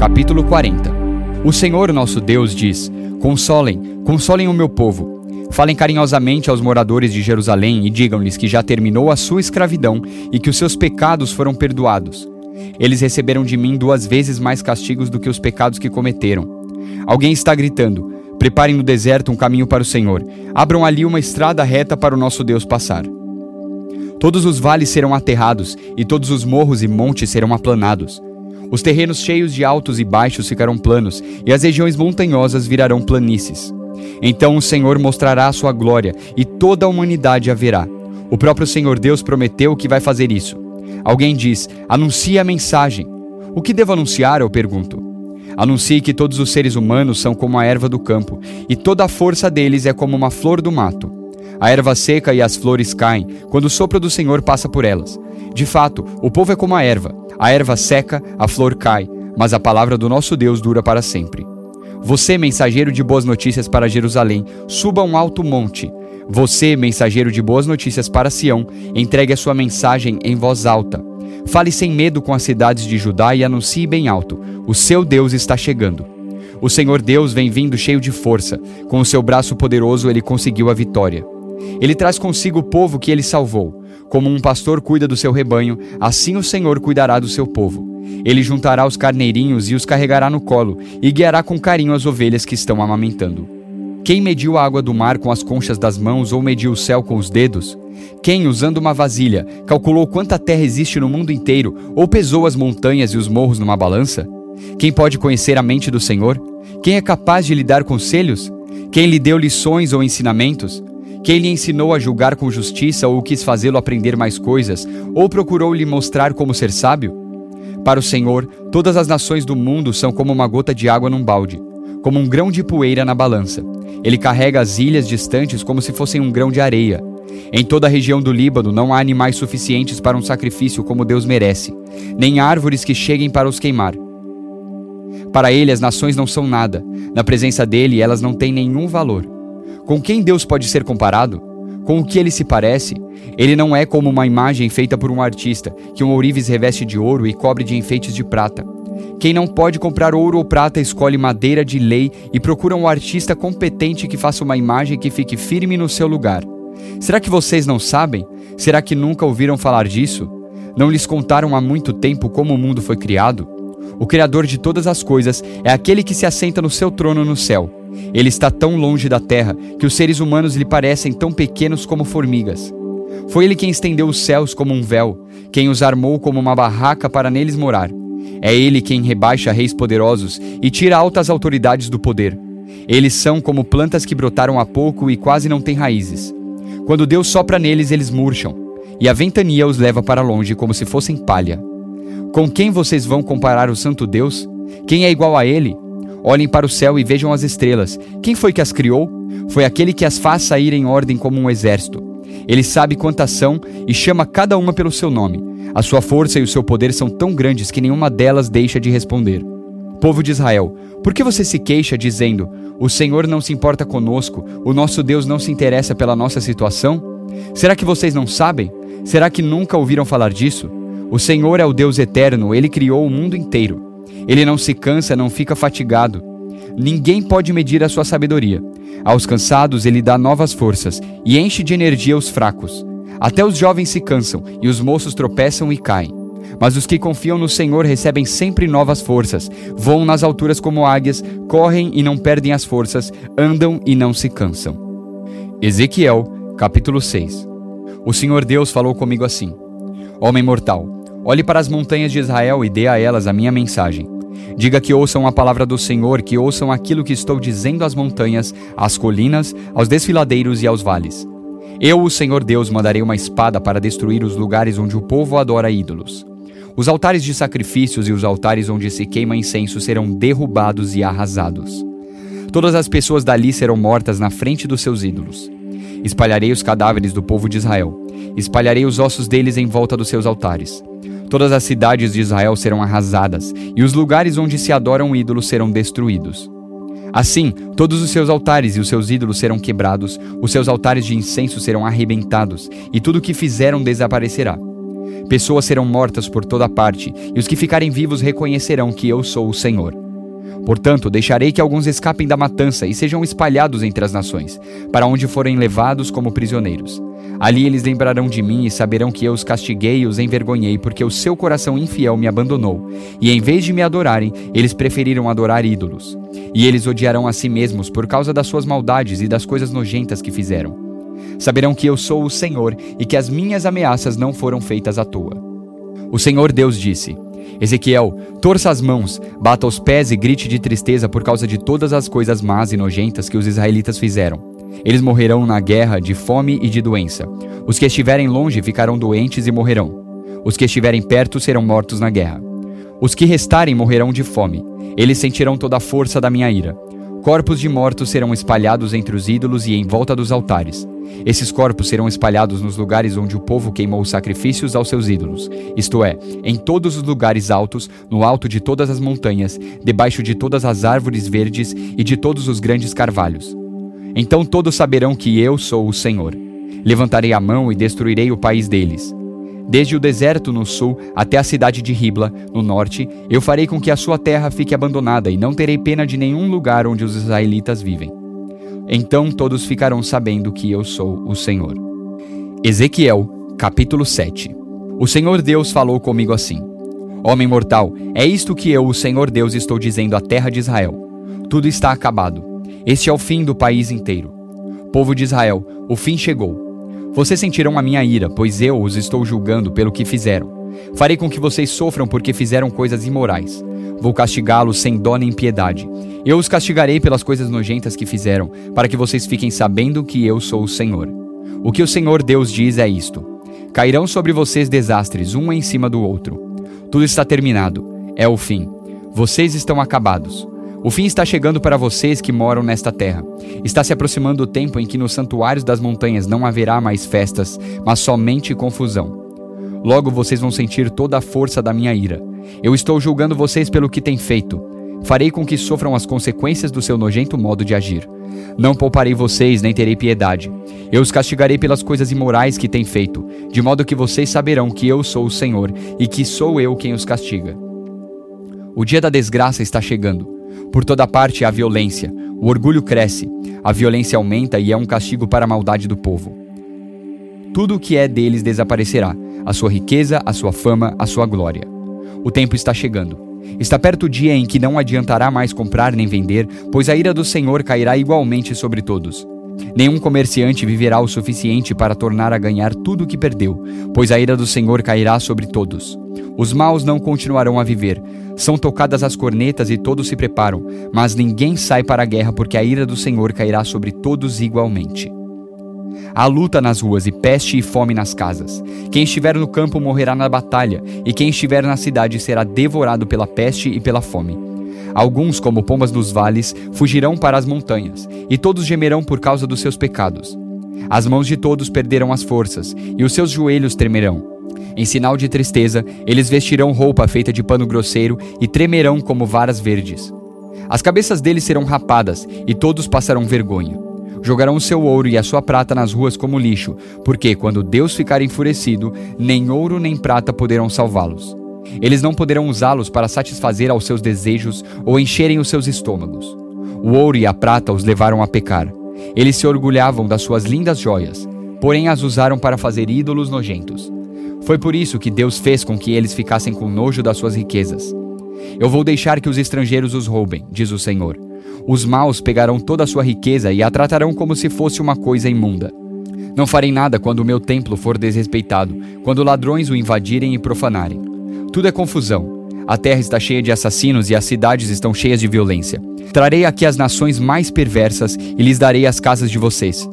capítulo 40. O Senhor nosso Deus diz: Consolem, consolem o meu povo. Falem carinhosamente aos moradores de Jerusalém e digam-lhes que já terminou a sua escravidão e que os seus pecados foram perdoados. Eles receberam de mim duas vezes mais castigos do que os pecados que cometeram. Alguém está gritando: Preparem no deserto um caminho para o Senhor. Abram ali uma estrada reta para o nosso Deus passar. Todos os vales serão aterrados, e todos os morros e montes serão aplanados. Os terrenos cheios de altos e baixos ficarão planos, e as regiões montanhosas virarão planícies. Então o Senhor mostrará a sua glória, e toda a humanidade a verá. O próprio Senhor Deus prometeu que vai fazer isso. Alguém diz: Anuncie a mensagem. O que devo anunciar? Eu pergunto. Anuncie que todos os seres humanos são como a erva do campo, e toda a força deles é como uma flor do mato. A erva seca e as flores caem quando o sopro do Senhor passa por elas. De fato, o povo é como a erva. A erva seca, a flor cai, mas a palavra do nosso Deus dura para sempre. Você, mensageiro de boas notícias para Jerusalém, suba um alto monte. Você, mensageiro de boas notícias para Sião, entregue a sua mensagem em voz alta. Fale sem medo com as cidades de Judá e anuncie bem alto: o seu Deus está chegando. O Senhor Deus vem vindo cheio de força. Com o seu braço poderoso ele conseguiu a vitória. Ele traz consigo o povo que ele salvou. Como um pastor cuida do seu rebanho, assim o Senhor cuidará do seu povo. Ele juntará os carneirinhos e os carregará no colo, e guiará com carinho as ovelhas que estão amamentando. Quem mediu a água do mar com as conchas das mãos ou mediu o céu com os dedos? Quem, usando uma vasilha, calculou quanta terra existe no mundo inteiro ou pesou as montanhas e os morros numa balança? Quem pode conhecer a mente do Senhor? Quem é capaz de lhe dar conselhos? Quem lhe deu lições ou ensinamentos? Quem lhe ensinou a julgar com justiça ou quis fazê-lo aprender mais coisas, ou procurou lhe mostrar como ser sábio? Para o Senhor, todas as nações do mundo são como uma gota de água num balde, como um grão de poeira na balança. Ele carrega as ilhas distantes como se fossem um grão de areia. Em toda a região do Líbano não há animais suficientes para um sacrifício como Deus merece, nem árvores que cheguem para os queimar. Para ele, as nações não são nada, na presença dele, elas não têm nenhum valor. Com quem Deus pode ser comparado? Com o que ele se parece? Ele não é como uma imagem feita por um artista, que um ourives reveste de ouro e cobre de enfeites de prata. Quem não pode comprar ouro ou prata escolhe madeira de lei e procura um artista competente que faça uma imagem que fique firme no seu lugar. Será que vocês não sabem? Será que nunca ouviram falar disso? Não lhes contaram há muito tempo como o mundo foi criado? O Criador de todas as coisas é aquele que se assenta no seu trono no céu ele está tão longe da terra que os seres humanos lhe parecem tão pequenos como formigas. Foi ele quem estendeu os céus como um véu, quem os armou como uma barraca para neles morar. É ele quem rebaixa reis poderosos e tira altas autoridades do poder. Eles são como plantas que brotaram há pouco e quase não têm raízes. Quando Deus sopra neles, eles murcham, e a ventania os leva para longe como se fossem palha. Com quem vocês vão comparar o Santo Deus? Quem é igual a ele? Olhem para o céu e vejam as estrelas. Quem foi que as criou? Foi aquele que as faz sair em ordem como um exército. Ele sabe quantas são e chama cada uma pelo seu nome. A sua força e o seu poder são tão grandes que nenhuma delas deixa de responder. Povo de Israel, por que você se queixa dizendo: O Senhor não se importa conosco, o nosso Deus não se interessa pela nossa situação? Será que vocês não sabem? Será que nunca ouviram falar disso? O Senhor é o Deus eterno, ele criou o mundo inteiro. Ele não se cansa, não fica fatigado. Ninguém pode medir a sua sabedoria. Aos cansados ele dá novas forças e enche de energia os fracos. Até os jovens se cansam e os moços tropeçam e caem. Mas os que confiam no Senhor recebem sempre novas forças, voam nas alturas como águias, correm e não perdem as forças, andam e não se cansam. Ezequiel, capítulo 6 O Senhor Deus falou comigo assim: Homem mortal, Olhe para as montanhas de Israel e dê a elas a minha mensagem. Diga que ouçam a palavra do Senhor, que ouçam aquilo que estou dizendo às montanhas, às colinas, aos desfiladeiros e aos vales. Eu, o Senhor Deus, mandarei uma espada para destruir os lugares onde o povo adora ídolos. Os altares de sacrifícios e os altares onde se queima incenso serão derrubados e arrasados. Todas as pessoas dali serão mortas na frente dos seus ídolos. Espalharei os cadáveres do povo de Israel. Espalharei os ossos deles em volta dos seus altares. Todas as cidades de Israel serão arrasadas, e os lugares onde se adoram ídolos serão destruídos. Assim, todos os seus altares e os seus ídolos serão quebrados, os seus altares de incenso serão arrebentados, e tudo o que fizeram desaparecerá. Pessoas serão mortas por toda parte, e os que ficarem vivos reconhecerão que eu sou o Senhor. Portanto, deixarei que alguns escapem da matança e sejam espalhados entre as nações, para onde forem levados como prisioneiros. Ali eles lembrarão de mim e saberão que eu os castiguei e os envergonhei, porque o seu coração infiel me abandonou. E em vez de me adorarem, eles preferiram adorar ídolos. E eles odiarão a si mesmos por causa das suas maldades e das coisas nojentas que fizeram. Saberão que eu sou o Senhor e que as minhas ameaças não foram feitas à toa. O Senhor Deus disse: Ezequiel, torça as mãos, bata os pés e grite de tristeza por causa de todas as coisas más e nojentas que os israelitas fizeram. Eles morrerão na guerra de fome e de doença. Os que estiverem longe ficarão doentes e morrerão. Os que estiverem perto serão mortos na guerra. Os que restarem morrerão de fome. Eles sentirão toda a força da minha ira. Corpos de mortos serão espalhados entre os ídolos e em volta dos altares. Esses corpos serão espalhados nos lugares onde o povo queimou sacrifícios aos seus ídolos, isto é, em todos os lugares altos, no alto de todas as montanhas, debaixo de todas as árvores verdes e de todos os grandes carvalhos. Então todos saberão que eu sou o Senhor. Levantarei a mão e destruirei o país deles. Desde o deserto no sul até a cidade de Ribla, no norte, eu farei com que a sua terra fique abandonada e não terei pena de nenhum lugar onde os israelitas vivem. Então todos ficarão sabendo que eu sou o Senhor. Ezequiel, capítulo 7 O Senhor Deus falou comigo assim: Homem mortal, é isto que eu, o Senhor Deus, estou dizendo à terra de Israel. Tudo está acabado. Este é o fim do país inteiro. Povo de Israel, o fim chegou. Vocês sentirão a minha ira, pois eu os estou julgando pelo que fizeram. Farei com que vocês sofram porque fizeram coisas imorais. Vou castigá-los sem dó nem piedade. Eu os castigarei pelas coisas nojentas que fizeram, para que vocês fiquem sabendo que eu sou o Senhor. O que o Senhor Deus diz é isto: Cairão sobre vocês desastres, um em cima do outro. Tudo está terminado. É o fim. Vocês estão acabados. O fim está chegando para vocês que moram nesta terra. Está se aproximando o tempo em que nos santuários das montanhas não haverá mais festas, mas somente confusão. Logo vocês vão sentir toda a força da minha ira. Eu estou julgando vocês pelo que têm feito. Farei com que sofram as consequências do seu nojento modo de agir. Não pouparei vocês, nem terei piedade. Eu os castigarei pelas coisas imorais que têm feito, de modo que vocês saberão que eu sou o Senhor e que sou eu quem os castiga. O dia da desgraça está chegando. Por toda parte há violência. O orgulho cresce. A violência aumenta e é um castigo para a maldade do povo. Tudo o que é deles desaparecerá: a sua riqueza, a sua fama, a sua glória. O tempo está chegando. Está perto o dia em que não adiantará mais comprar nem vender, pois a ira do Senhor cairá igualmente sobre todos. Nenhum comerciante viverá o suficiente para tornar a ganhar tudo o que perdeu, pois a ira do Senhor cairá sobre todos. Os maus não continuarão a viver. São tocadas as cornetas e todos se preparam, mas ninguém sai para a guerra porque a ira do Senhor cairá sobre todos igualmente. Há luta nas ruas e peste e fome nas casas. Quem estiver no campo morrerá na batalha, e quem estiver na cidade será devorado pela peste e pela fome. Alguns, como pombas dos vales, fugirão para as montanhas, e todos gemerão por causa dos seus pecados. As mãos de todos perderão as forças, e os seus joelhos tremerão. Em sinal de tristeza, eles vestirão roupa feita de pano grosseiro e tremerão como varas verdes. As cabeças deles serão rapadas, e todos passarão vergonha. Jogarão o seu ouro e a sua prata nas ruas como lixo, porque quando Deus ficar enfurecido, nem ouro nem prata poderão salvá-los. Eles não poderão usá-los para satisfazer aos seus desejos ou encherem os seus estômagos. O ouro e a prata os levaram a pecar. Eles se orgulhavam das suas lindas joias, porém as usaram para fazer ídolos nojentos. Foi por isso que Deus fez com que eles ficassem com nojo das suas riquezas. Eu vou deixar que os estrangeiros os roubem, diz o Senhor. Os maus pegarão toda a sua riqueza e a tratarão como se fosse uma coisa imunda. Não farei nada quando o meu templo for desrespeitado, quando ladrões o invadirem e profanarem. Tudo é confusão. A terra está cheia de assassinos e as cidades estão cheias de violência. Trarei aqui as nações mais perversas e lhes darei as casas de vocês.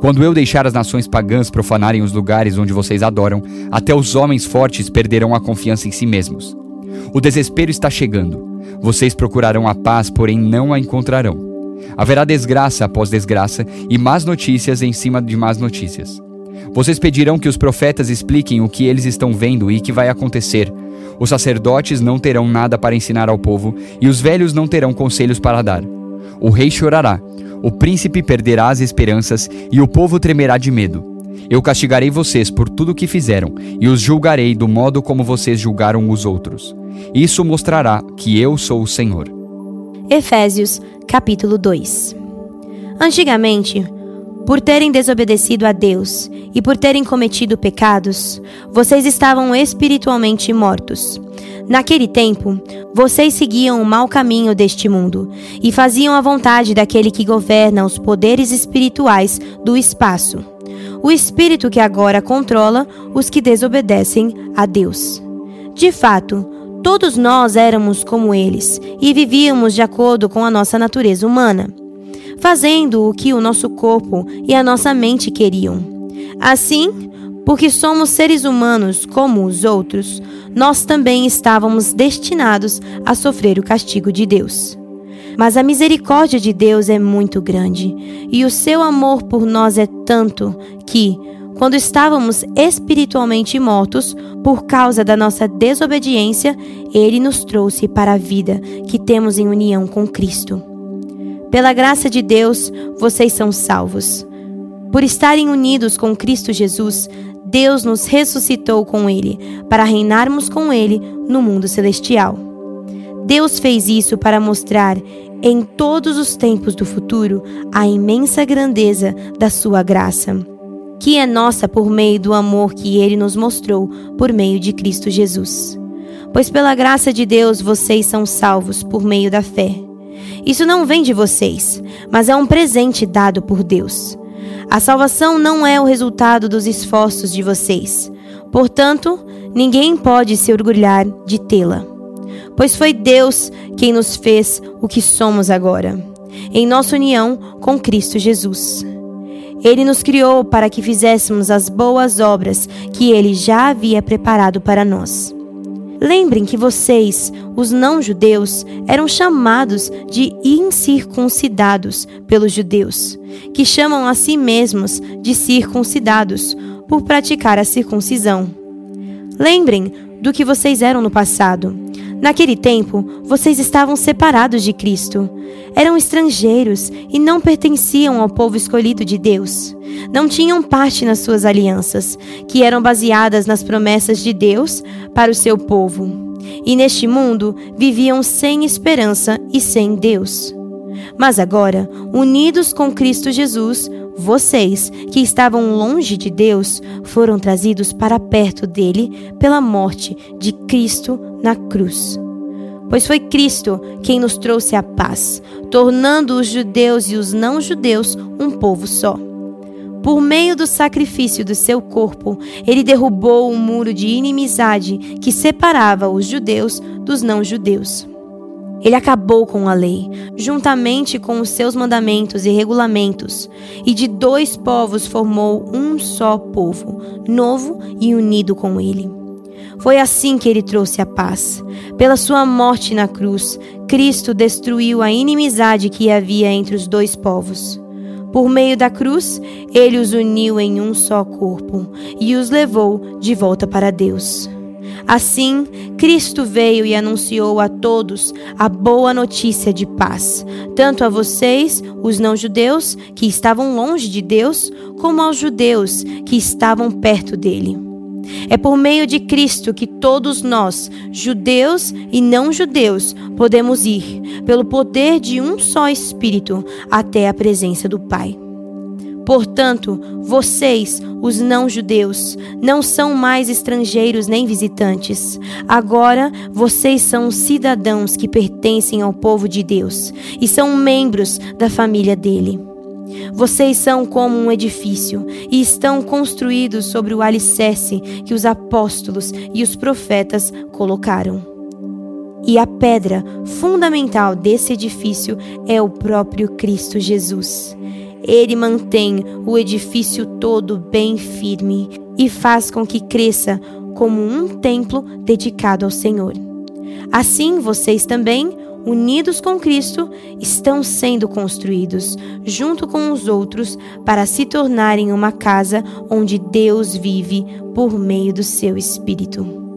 Quando eu deixar as nações pagãs profanarem os lugares onde vocês adoram, até os homens fortes perderão a confiança em si mesmos. O desespero está chegando. Vocês procurarão a paz, porém não a encontrarão. Haverá desgraça após desgraça e más notícias em cima de más notícias. Vocês pedirão que os profetas expliquem o que eles estão vendo e que vai acontecer, os sacerdotes não terão nada para ensinar ao povo, e os velhos não terão conselhos para dar. O rei chorará, o príncipe perderá as esperanças, e o povo tremerá de medo. Eu castigarei vocês por tudo o que fizeram, e os julgarei do modo como vocês julgaram os outros. Isso mostrará que eu sou o Senhor. Efésios, capítulo 2 Antigamente, por terem desobedecido a Deus e por terem cometido pecados, vocês estavam espiritualmente mortos. Naquele tempo, vocês seguiam o mau caminho deste mundo e faziam a vontade daquele que governa os poderes espirituais do espaço, o espírito que agora controla os que desobedecem a Deus. De fato, todos nós éramos como eles e vivíamos de acordo com a nossa natureza humana fazendo o que o nosso corpo e a nossa mente queriam. Assim, porque somos seres humanos como os outros, nós também estávamos destinados a sofrer o castigo de Deus. Mas a misericórdia de Deus é muito grande, e o seu amor por nós é tanto que, quando estávamos espiritualmente mortos por causa da nossa desobediência, ele nos trouxe para a vida que temos em união com Cristo. Pela graça de Deus, vocês são salvos. Por estarem unidos com Cristo Jesus, Deus nos ressuscitou com Ele, para reinarmos com Ele no mundo celestial. Deus fez isso para mostrar, em todos os tempos do futuro, a imensa grandeza da Sua graça, que é nossa por meio do amor que Ele nos mostrou por meio de Cristo Jesus. Pois pela graça de Deus vocês são salvos por meio da fé. Isso não vem de vocês, mas é um presente dado por Deus. A salvação não é o resultado dos esforços de vocês. Portanto, ninguém pode se orgulhar de tê-la. Pois foi Deus quem nos fez o que somos agora, em nossa união com Cristo Jesus. Ele nos criou para que fizéssemos as boas obras que ele já havia preparado para nós. Lembrem que vocês, os não-judeus, eram chamados de incircuncidados pelos judeus, que chamam a si mesmos de circuncidados por praticar a circuncisão. Lembrem do que vocês eram no passado. Naquele tempo, vocês estavam separados de Cristo. Eram estrangeiros e não pertenciam ao povo escolhido de Deus. Não tinham parte nas suas alianças, que eram baseadas nas promessas de Deus para o seu povo. E neste mundo viviam sem esperança e sem Deus. Mas agora, unidos com Cristo Jesus, vocês, que estavam longe de Deus, foram trazidos para perto dele pela morte de Cristo na cruz. Pois foi Cristo quem nos trouxe a paz, tornando os judeus e os não-judeus um povo só. Por meio do sacrifício do seu corpo, ele derrubou o um muro de inimizade que separava os judeus dos não-judeus. Ele acabou com a lei, juntamente com os seus mandamentos e regulamentos, e de dois povos formou um só povo, novo e unido com ele. Foi assim que ele trouxe a paz. Pela sua morte na cruz, Cristo destruiu a inimizade que havia entre os dois povos. Por meio da cruz, ele os uniu em um só corpo e os levou de volta para Deus. Assim, Cristo veio e anunciou a todos a boa notícia de paz, tanto a vocês, os não-judeus, que estavam longe de Deus, como aos judeus, que estavam perto dele. É por meio de Cristo que todos nós, judeus e não-judeus, podemos ir, pelo poder de um só Espírito, até a presença do Pai. Portanto, vocês, os não-judeus, não são mais estrangeiros nem visitantes. Agora, vocês são cidadãos que pertencem ao povo de Deus e são membros da família dele. Vocês são como um edifício e estão construídos sobre o alicerce que os apóstolos e os profetas colocaram. E a pedra fundamental desse edifício é o próprio Cristo Jesus. Ele mantém o edifício todo bem firme e faz com que cresça como um templo dedicado ao Senhor. Assim, vocês também, unidos com Cristo, estão sendo construídos junto com os outros para se tornarem uma casa onde Deus vive por meio do seu Espírito.